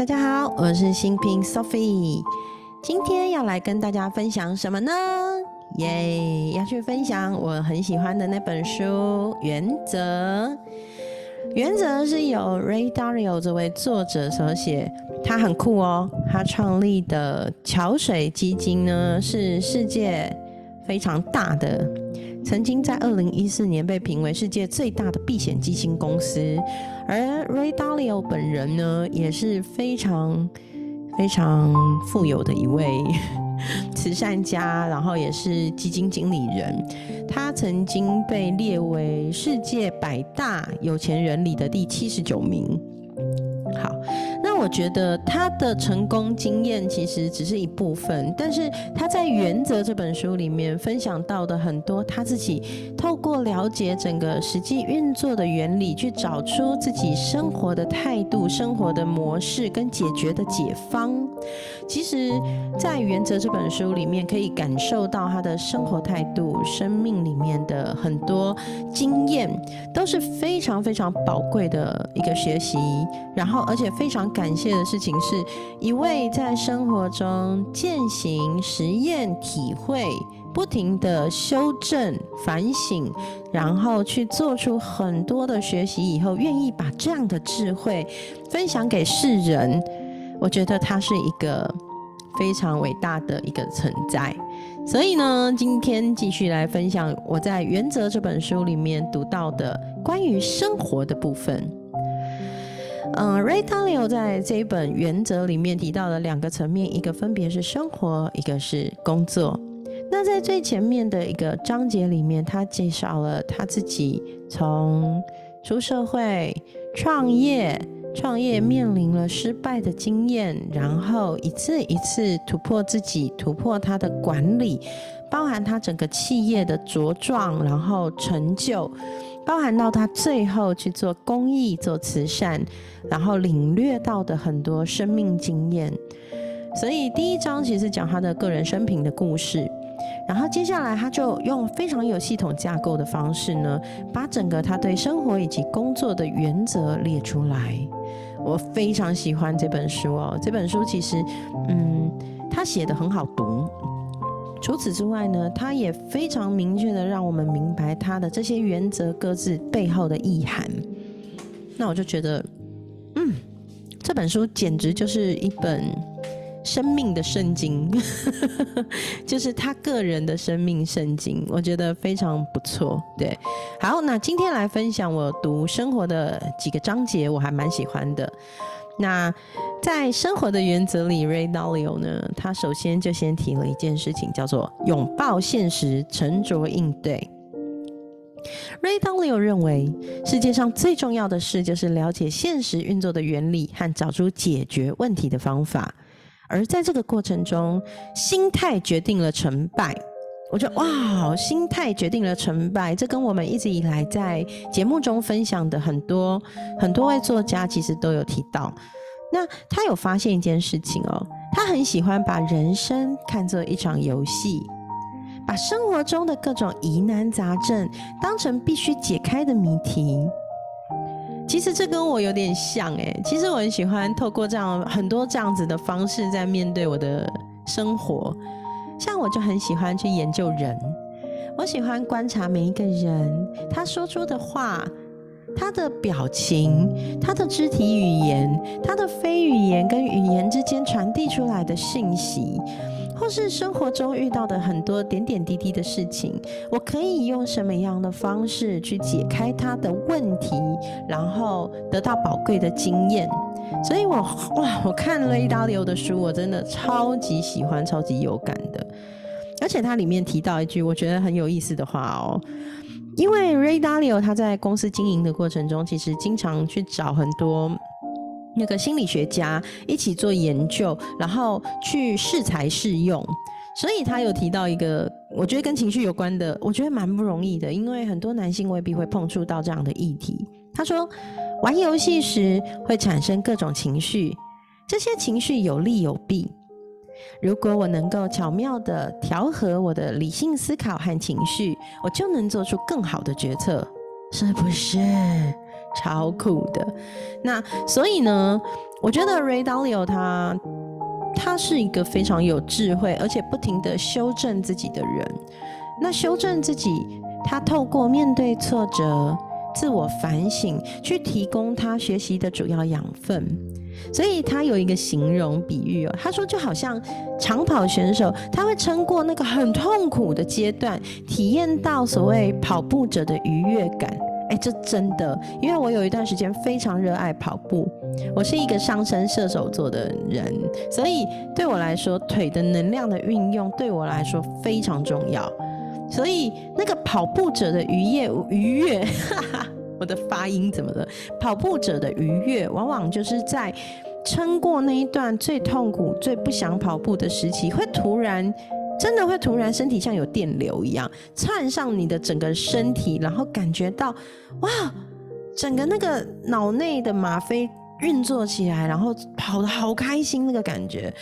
大家好，我是新平 Sophie，今天要来跟大家分享什么呢？耶，要去分享我很喜欢的那本书《原则》。原则是由 Ray Dalio 这位作者所写，他很酷哦。他创立的桥水基金呢，是世界非常大的，曾经在二零一四年被评为世界最大的避险基金公司。而 Ray Dalio 本人呢，也是非常非常富有的一位。慈善家，然后也是基金经理人。他曾经被列为世界百大有钱人里的第七十九名。好。那我觉得他的成功经验其实只是一部分，但是他在《原则》这本书里面分享到的很多，他自己透过了解整个实际运作的原理，去找出自己生活的态度、生活的模式跟解决的解方。其实，在《原则》这本书里面，可以感受到他的生活态度、生命里面的很多经验，都是非常非常宝贵的一个学习。然后，而且非常感。谢的事情是一位在生活中践行、实验、体会、不停的修正、反省，然后去做出很多的学习以后，愿意把这样的智慧分享给世人。我觉得他是一个非常伟大的一个存在。所以呢，今天继续来分享我在《原则》这本书里面读到的关于生活的部分。嗯，Ray Dalio 在这一本《原则》里面提到的两个层面，一个分别是生活，一个是工作。那在最前面的一个章节里面，他介绍了他自己从出社会、创业、创业面临了失败的经验，然后一次一次突破自己，突破他的管理，包含他整个企业的茁壮，然后成就。包含到他最后去做公益、做慈善，然后领略到的很多生命经验。所以第一章其实讲他的个人生平的故事，然后接下来他就用非常有系统架构的方式呢，把整个他对生活以及工作的原则列出来。我非常喜欢这本书哦，这本书其实，嗯，他写的很好读。除此之外呢，他也非常明确的让我们明白他的这些原则各自背后的意涵。那我就觉得，嗯，这本书简直就是一本生命的圣经，就是他个人的生命圣经。我觉得非常不错。对，好，那今天来分享我读生活的几个章节，我还蛮喜欢的。那在生活的原则里，Ray Dalio 呢，他首先就先提了一件事情，叫做拥抱现实，沉着应对。Ray Dalio 认为，世界上最重要的事就是了解现实运作的原理和找出解决问题的方法，而在这个过程中，心态决定了成败。我觉得哇，心态决定了成败，这跟我们一直以来在节目中分享的很多很多位作家其实都有提到。那他有发现一件事情哦，他很喜欢把人生看作一场游戏，把生活中的各种疑难杂症当成必须解开的谜题。其实这跟我有点像诶，其实我很喜欢透过这样很多这样子的方式在面对我的生活。像我就很喜欢去研究人，我喜欢观察每一个人，他说出的话，他的表情，他的肢体语言，他的非语言跟语言之间传递出来的信息，或是生活中遇到的很多点点滴滴的事情，我可以用什么样的方式去解开他的问题，然后得到宝贵的经验。所以，我哇，我看了意大利的书，我真的超级喜欢，超级有感的。而且它里面提到一句我觉得很有意思的话哦，因为 Ray Dalio 他在公司经营的过程中，其实经常去找很多那个心理学家一起做研究，然后去试才试用。所以他有提到一个，我觉得跟情绪有关的，我觉得蛮不容易的，因为很多男性未必会碰触到这样的议题。他说。玩游戏时会产生各种情绪，这些情绪有利有弊。如果我能够巧妙的调和我的理性思考和情绪，我就能做出更好的决策，是不是超酷的？那所以呢，我觉得 Ray Dalio 他他是一个非常有智慧，而且不停的修正自己的人。那修正自己，他透过面对挫折、自我反省，去提供他学习的主要养分。所以他有一个形容比喻哦，他说就好像长跑选手，他会撑过那个很痛苦的阶段，体验到所谓跑步者的愉悦感。哎，这真的，因为我有一段时间非常热爱跑步，我是一个上升射手座的人，所以对我来说，腿的能量的运用对我来说非常重要。所以那个跑步者的愉悦愉悦。我的发音怎么了？跑步者的愉悦，往往就是在撑过那一段最痛苦、最不想跑步的时期，会突然，真的会突然，身体像有电流一样窜上你的整个身体，然后感觉到哇，整个那个脑内的吗啡运作起来，然后跑得好开心那个感觉，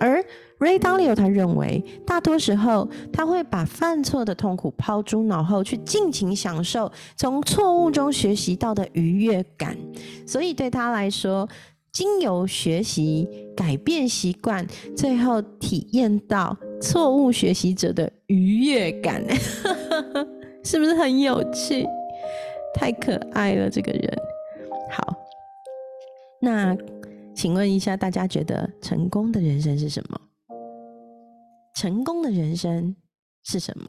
而。Ray Dalio 他认为，大多时候他会把犯错的痛苦抛诸脑后，去尽情享受从错误中学习到的愉悦感。所以对他来说，经由学习改变习惯，最后体验到错误学习者的愉悦感，是不是很有趣？太可爱了，这个人。好，那请问一下，大家觉得成功的人生是什么？成功的人生是什么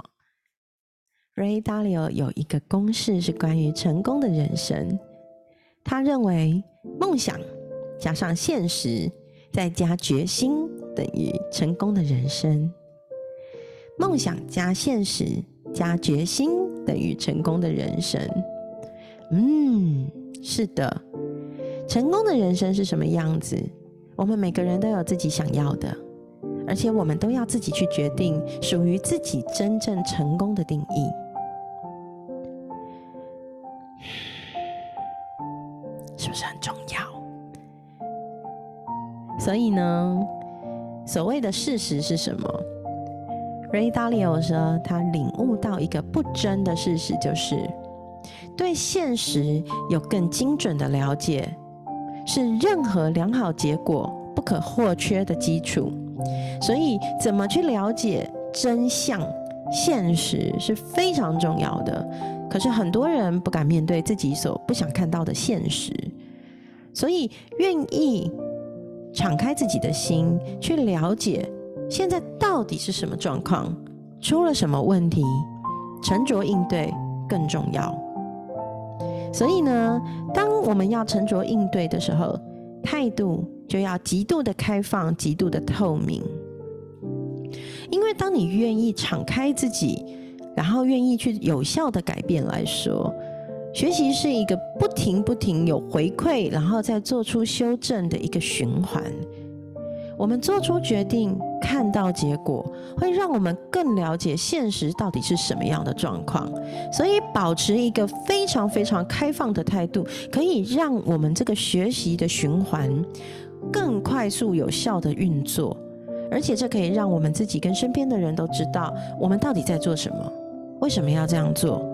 ？Ray Dalio 有一个公式是关于成功的人生。他认为，梦想加上现实再加决心等于成功的人生。梦想加现实加决心等于成功的人生。嗯，是的。成功的人生是什么样子？我们每个人都有自己想要的。而且我们都要自己去决定属于自己真正成功的定义，是不是很重要？所以呢，所谓的事实是什么？Ray Dalio 说，他领悟到一个不争的事实，就是对现实有更精准的了解，是任何良好结果不可或缺的基础。所以，怎么去了解真相、现实是非常重要的。可是，很多人不敢面对自己所不想看到的现实，所以愿意敞开自己的心，去了解现在到底是什么状况，出了什么问题，沉着应对更重要。所以呢，当我们要沉着应对的时候，态度就要极度的开放，极度的透明。因为当你愿意敞开自己，然后愿意去有效的改变来说，学习是一个不停不停有回馈，然后再做出修正的一个循环。我们做出决定，看到结果，会让我们更了解现实到底是什么样的状况。所以，保持一个非常非常开放的态度，可以让我们这个学习的循环更快速有效的运作。而且这可以让我们自己跟身边的人都知道我们到底在做什么，为什么要这样做，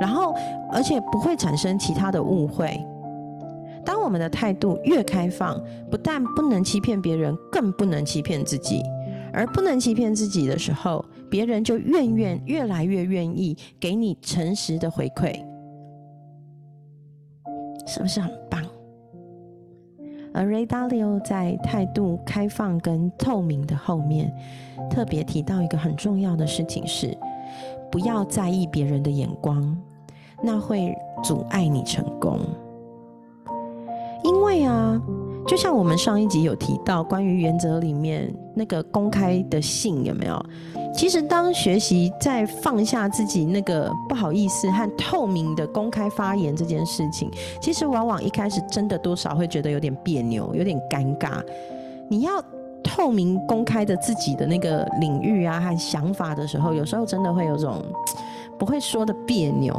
然后而且不会产生其他的误会。当我们的态度越开放，不但不能欺骗别人，更不能欺骗自己。而不能欺骗自己的时候，别人就愿愿越来越愿意给你诚实的回馈，是不是很棒？而 Ray Dalio 在态度开放跟透明的后面，特别提到一个很重要的事情是，不要在意别人的眼光，那会阻碍你成功。因为啊。就像我们上一集有提到，关于原则里面那个公开的信有没有？其实当学习在放下自己那个不好意思和透明的公开发言这件事情，其实往往一开始真的多少会觉得有点别扭，有点尴尬。你要透明公开的自己的那个领域啊和想法的时候，有时候真的会有种不会说的别扭。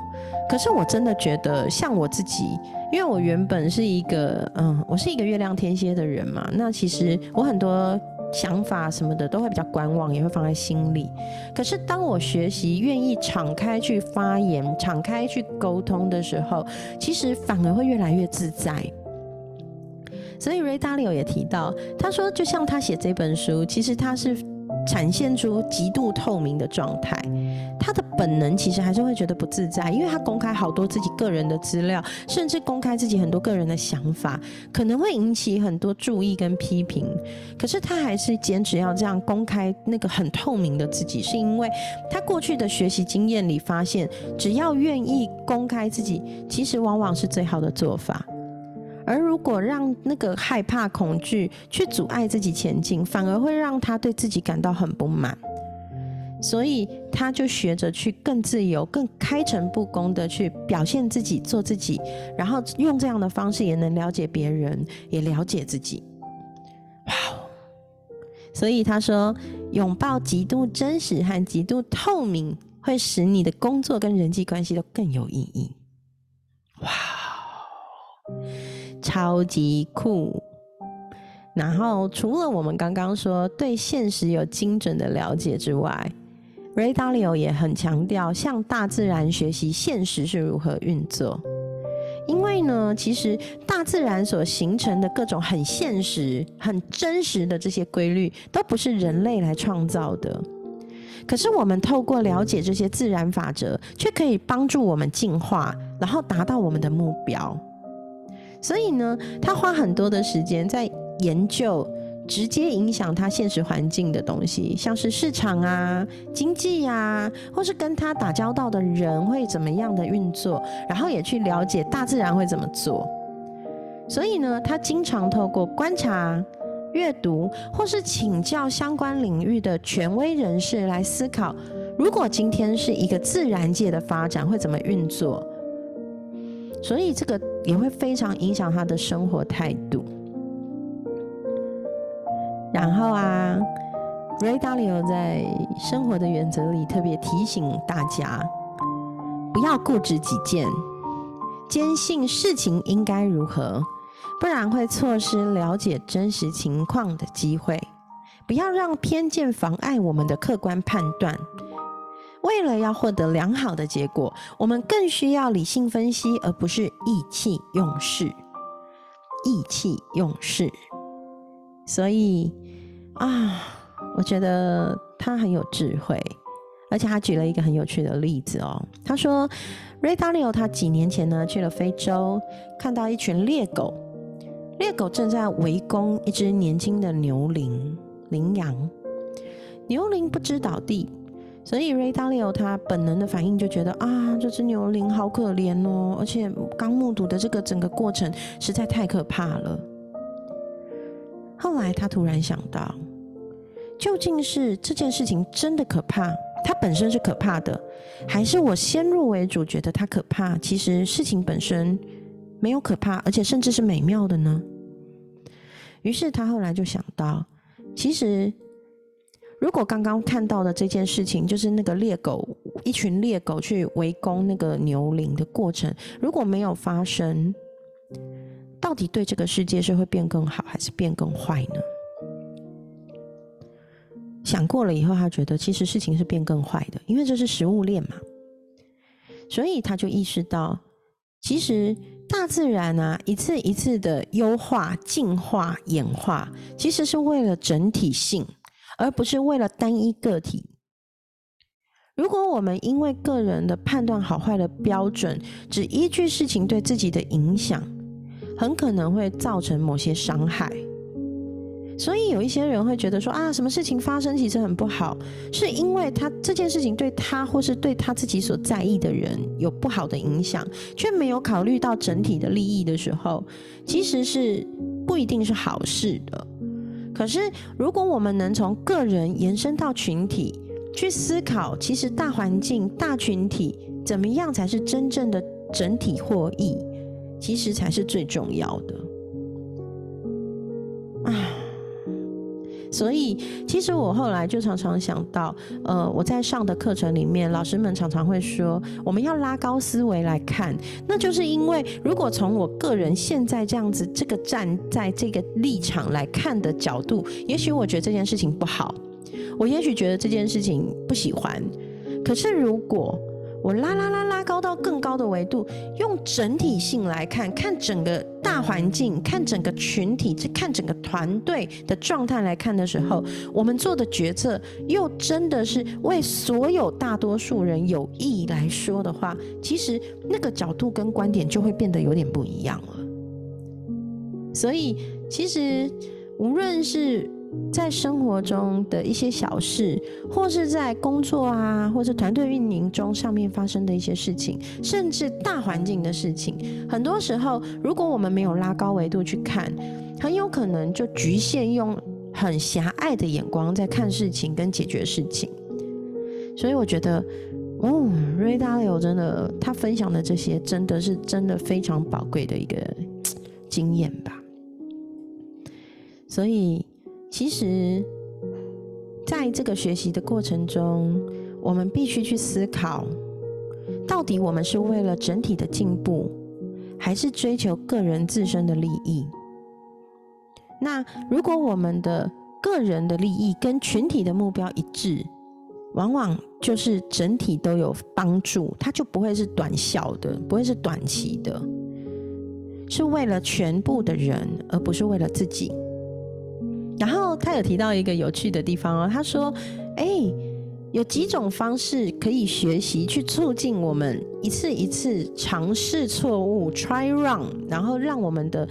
可是我真的觉得，像我自己。因为我原本是一个，嗯，我是一个月亮天蝎的人嘛，那其实我很多想法什么的都会比较观望，也会放在心里。可是当我学习愿意敞开去发言、敞开去沟通的时候，其实反而会越来越自在。所以 Ray Dalio 也提到，他说，就像他写这本书，其实他是展现出极度透明的状态。他的本能其实还是会觉得不自在，因为他公开好多自己个人的资料，甚至公开自己很多个人的想法，可能会引起很多注意跟批评。可是他还是坚持要这样公开那个很透明的自己，是因为他过去的学习经验里发现，只要愿意公开自己，其实往往是最好的做法。而如果让那个害怕、恐惧去阻碍自己前进，反而会让他对自己感到很不满。所以他就学着去更自由、更开诚布公的去表现自己、做自己，然后用这样的方式也能了解别人，也了解自己。哇哦！所以他说，拥抱极度真实和极度透明，会使你的工作跟人际关系都更有意义。哇！超级酷！然后除了我们刚刚说对现实有精准的了解之外，Ray Dalio 也很强调向大自然学习现实是如何运作。因为呢，其实大自然所形成的各种很现实、很真实的这些规律，都不是人类来创造的。可是我们透过了解这些自然法则，却可以帮助我们进化，然后达到我们的目标。所以呢，他花很多的时间在研究直接影响他现实环境的东西，像是市场啊、经济呀，或是跟他打交道的人会怎么样的运作，然后也去了解大自然会怎么做。所以呢，他经常透过观察、阅读，或是请教相关领域的权威人士来思考，如果今天是一个自然界的发展会怎么运作。所以这个也会非常影响他的生活态度。然后啊，Ray Dalio 在《生活的原则》里特别提醒大家，不要固执己见，坚信事情应该如何，不然会错失了解真实情况的机会。不要让偏见妨碍我们的客观判断。为了要获得良好的结果，我们更需要理性分析，而不是意气用事。意气用事，所以啊，我觉得他很有智慧，而且他举了一个很有趣的例子哦。他说，Ray Dalio 他几年前呢去了非洲，看到一群猎狗，猎狗正在围攻一只年轻的牛羚羚羊，牛羚不知倒地。所以 Ray Dalio 他本能的反应就觉得啊，这只牛羚好可怜哦，而且刚目睹的这个整个过程实在太可怕了。后来他突然想到，究竟是这件事情真的可怕，它本身是可怕的，还是我先入为主觉得它可怕？其实事情本身没有可怕，而且甚至是美妙的呢？于是他后来就想到，其实。如果刚刚看到的这件事情，就是那个猎狗一群猎狗去围攻那个牛羚的过程，如果没有发生，到底对这个世界是会变更好，还是变更坏呢？想过了以后，他觉得其实事情是变更坏的，因为这是食物链嘛。所以他就意识到，其实大自然啊，一次一次的优化、进化、演化，其实是为了整体性。而不是为了单一个体。如果我们因为个人的判断好坏的标准，只依据事情对自己的影响，很可能会造成某些伤害。所以有一些人会觉得说啊，什么事情发生其实很不好，是因为他这件事情对他或是对他自己所在意的人有不好的影响，却没有考虑到整体的利益的时候，其实是不一定是好事的。可是，如果我们能从个人延伸到群体去思考，其实大环境、大群体怎么样才是真正的整体获益，其实才是最重要的。所以，其实我后来就常常想到，呃，我在上的课程里面，老师们常常会说，我们要拉高思维来看，那就是因为，如果从我个人现在这样子，这个站在这个立场来看的角度，也许我觉得这件事情不好，我也许觉得这件事情不喜欢，可是如果我拉拉拉拉高到更高的维度，用整体性来看看整个环境、看整个群体、看整个团队的状态来看的时候，我们做的决策又真的是为所有大多数人有益来说的话，其实那个角度跟观点就会变得有点不一样了。所以，其实无论是在生活中的一些小事，或是在工作啊，或是团队运营中上面发生的一些事情，甚至大环境的事情，很多时候，如果我们没有拉高维度去看，很有可能就局限用很狭隘的眼光在看事情跟解决事情。所以我觉得，哦，Ray Dalio 真的，他分享的这些，真的是真的非常宝贵的一个经验吧。所以。其实，在这个学习的过程中，我们必须去思考，到底我们是为了整体的进步，还是追求个人自身的利益？那如果我们的个人的利益跟群体的目标一致，往往就是整体都有帮助，它就不会是短效的，不会是短期的，是为了全部的人，而不是为了自己。然后他有提到一个有趣的地方哦，他说：“哎，有几种方式可以学习，去促进我们一次一次尝试错误，try run，然后让我们的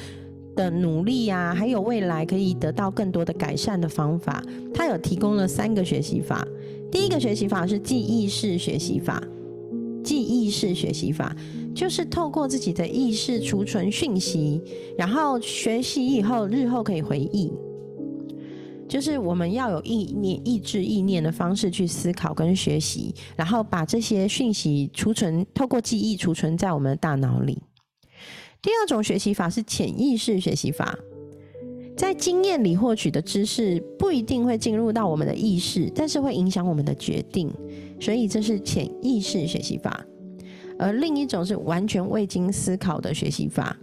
的努力呀，还有未来可以得到更多的改善的方法。他有提供了三个学习法。第一个学习法是记忆式学习法，记忆式学习法就是透过自己的意识储存讯息，然后学习以后日后可以回忆。”就是我们要有意念、意志、意念的方式去思考跟学习，然后把这些讯息储存，透过记忆储存在我们的大脑里。第二种学习法是潜意识学习法，在经验里获取的知识不一定会进入到我们的意识，但是会影响我们的决定，所以这是潜意识学习法。而另一种是完全未经思考的学习法，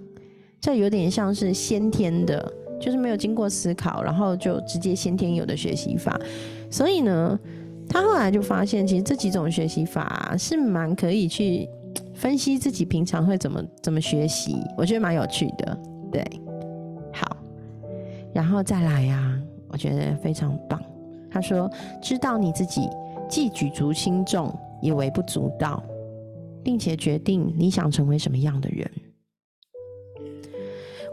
这有点像是先天的。就是没有经过思考，然后就直接先天有的学习法，所以呢，他后来就发现，其实这几种学习法是蛮可以去分析自己平常会怎么怎么学习，我觉得蛮有趣的。对，好，然后再来呀，我觉得非常棒。他说，知道你自己既举足轻重，也微不足道，并且决定你想成为什么样的人。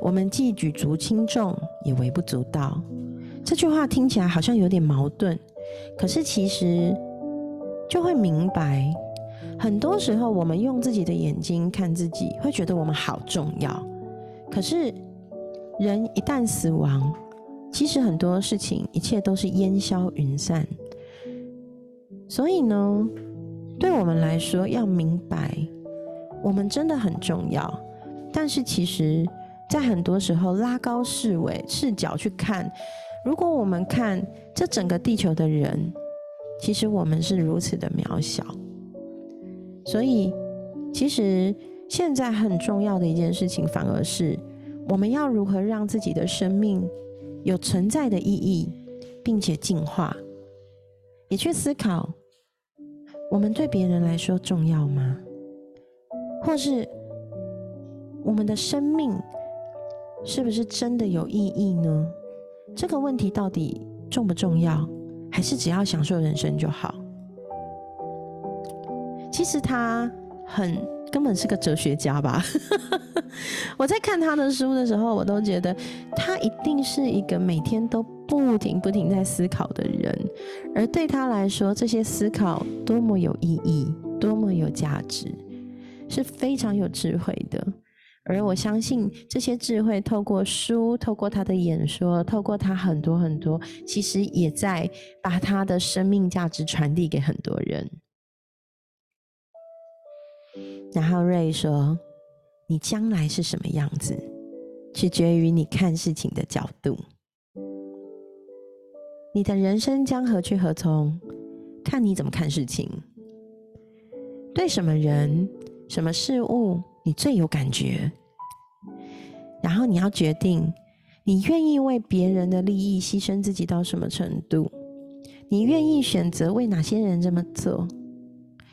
我们既举足轻重，也微不足道。这句话听起来好像有点矛盾，可是其实就会明白，很多时候我们用自己的眼睛看自己，会觉得我们好重要。可是人一旦死亡，其实很多事情一切都是烟消云散。所以呢，对我们来说，要明白我们真的很重要，但是其实。在很多时候，拉高视维视角去看，如果我们看这整个地球的人，其实我们是如此的渺小。所以，其实现在很重要的一件事情，反而是我们要如何让自己的生命有存在的意义，并且进化，也去思考，我们对别人来说重要吗？或是我们的生命？是不是真的有意义呢？这个问题到底重不重要？还是只要享受人生就好？其实他很根本是个哲学家吧。我在看他的书的时候，我都觉得他一定是一个每天都不停不停在思考的人。而对他来说，这些思考多么有意义，多么有价值，是非常有智慧的。而我相信这些智慧，透过书，透过他的演说，透过他很多很多，其实也在把他的生命价值传递给很多人。然后瑞说：“你将来是什么样子，取决于你看事情的角度。你的人生将何去何从，看你怎么看事情。对什么人、什么事物。”你最有感觉，然后你要决定，你愿意为别人的利益牺牲自己到什么程度？你愿意选择为哪些人这么做？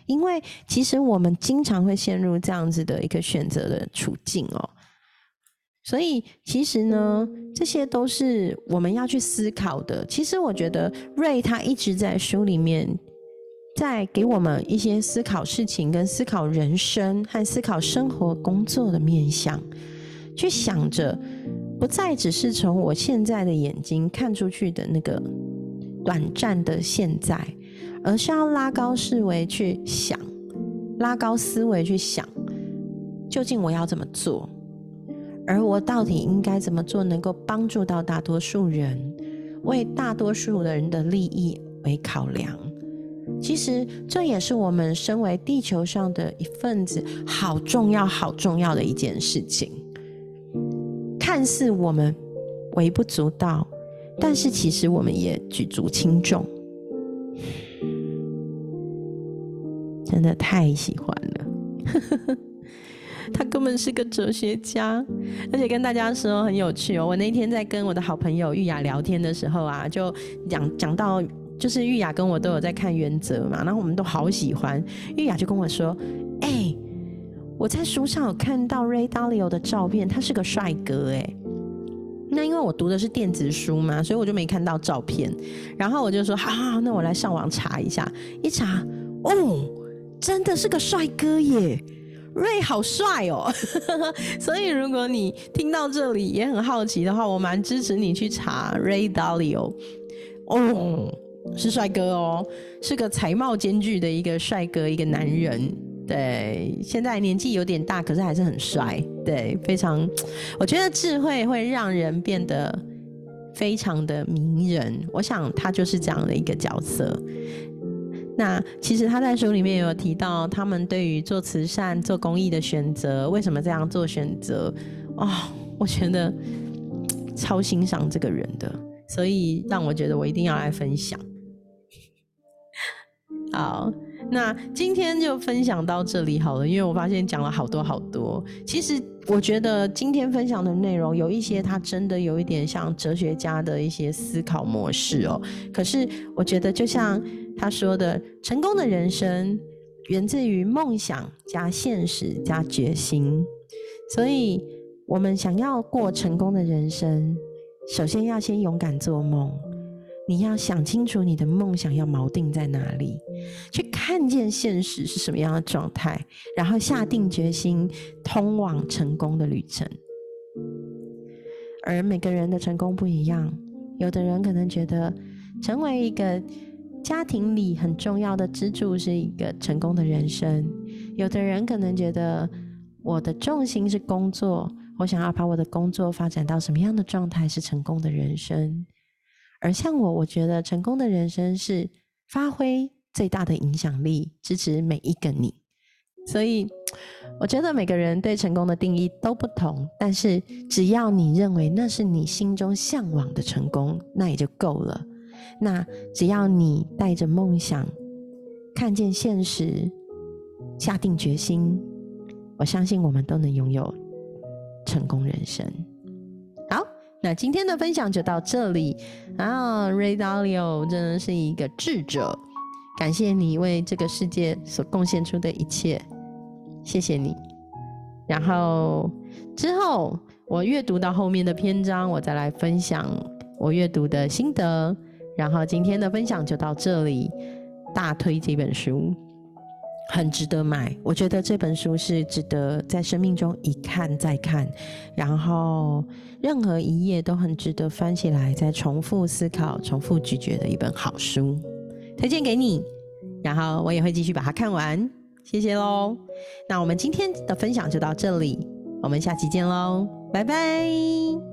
因为其实我们经常会陷入这样子的一个选择的处境哦。所以其实呢，这些都是我们要去思考的。其实我觉得瑞他一直在书里面，在给我们一些思考事情、跟思考人生和思考生活、工作的面向，去想着不再只是从我现在的眼睛看出去的那个短暂的现在，而是要拉高思维去想，拉高思维去想，究竟我要怎么做。而我到底应该怎么做，能够帮助到大多数人，为大多数的人的利益为考量？其实这也是我们身为地球上的一份子，好重要、好重要的一件事情。看似我们微不足道，但是其实我们也举足轻重。真的太喜欢了。他根本是个哲学家，而且跟大家说很有趣哦。我那天在跟我的好朋友玉雅聊天的时候啊，就讲讲到，就是玉雅跟我都有在看《原则》嘛，然后我们都好喜欢。玉雅就跟我说：“哎，我在书上有看到 Ray Dalio 的照片，他是个帅哥哎。”那因为我读的是电子书嘛，所以我就没看到照片。然后我就说：“好好好，那我来上网查一下。”一查，哦，真的是个帅哥耶！瑞好帅哦，所以如果你听到这里也很好奇的话，我蛮支持你去查 Ray Dalio。哦，是帅哥哦，是个才貌兼具的一个帅哥，一个男人。对，现在年纪有点大，可是还是很帅。对，非常，我觉得智慧会让人变得非常的迷人。我想他就是这样的一个角色。那其实他在书里面有提到，他们对于做慈善、做公益的选择，为什么这样做选择？哦，我觉得超欣赏这个人的，所以让我觉得我一定要来分享。好，那今天就分享到这里好了，因为我发现讲了好多好多。其实我觉得今天分享的内容有一些，它真的有一点像哲学家的一些思考模式哦。可是我觉得就像。他说的成功的人生源自于梦想加现实加决心，所以我们想要过成功的人生，首先要先勇敢做梦。你要想清楚你的梦想要锚定在哪里，去看见现实是什么样的状态，然后下定决心通往成功的旅程。而每个人的成功不一样，有的人可能觉得成为一个。家庭里很重要的支柱是一个成功的人生。有的人可能觉得我的重心是工作，我想要把我的工作发展到什么样的状态是成功的人生。而像我，我觉得成功的人生是发挥最大的影响力，支持每一个你。所以，我觉得每个人对成功的定义都不同，但是只要你认为那是你心中向往的成功，那也就够了。那只要你带着梦想，看见现实，下定决心，我相信我们都能拥有成功人生。那今天的分享就到这里啊，Ray Dalio 真的是一个智者，感谢你为这个世界所贡献出的一切，谢谢你。然后之后我阅读到后面的篇章，我再来分享我阅读的心得。然后今天的分享就到这里，大推这本书，很值得买。我觉得这本书是值得在生命中一看再看，然后任何一页都很值得翻起来再重复思考、重复咀嚼的一本好书，推荐给你。然后我也会继续把它看完，谢谢喽。那我们今天的分享就到这里，我们下期见喽，拜拜。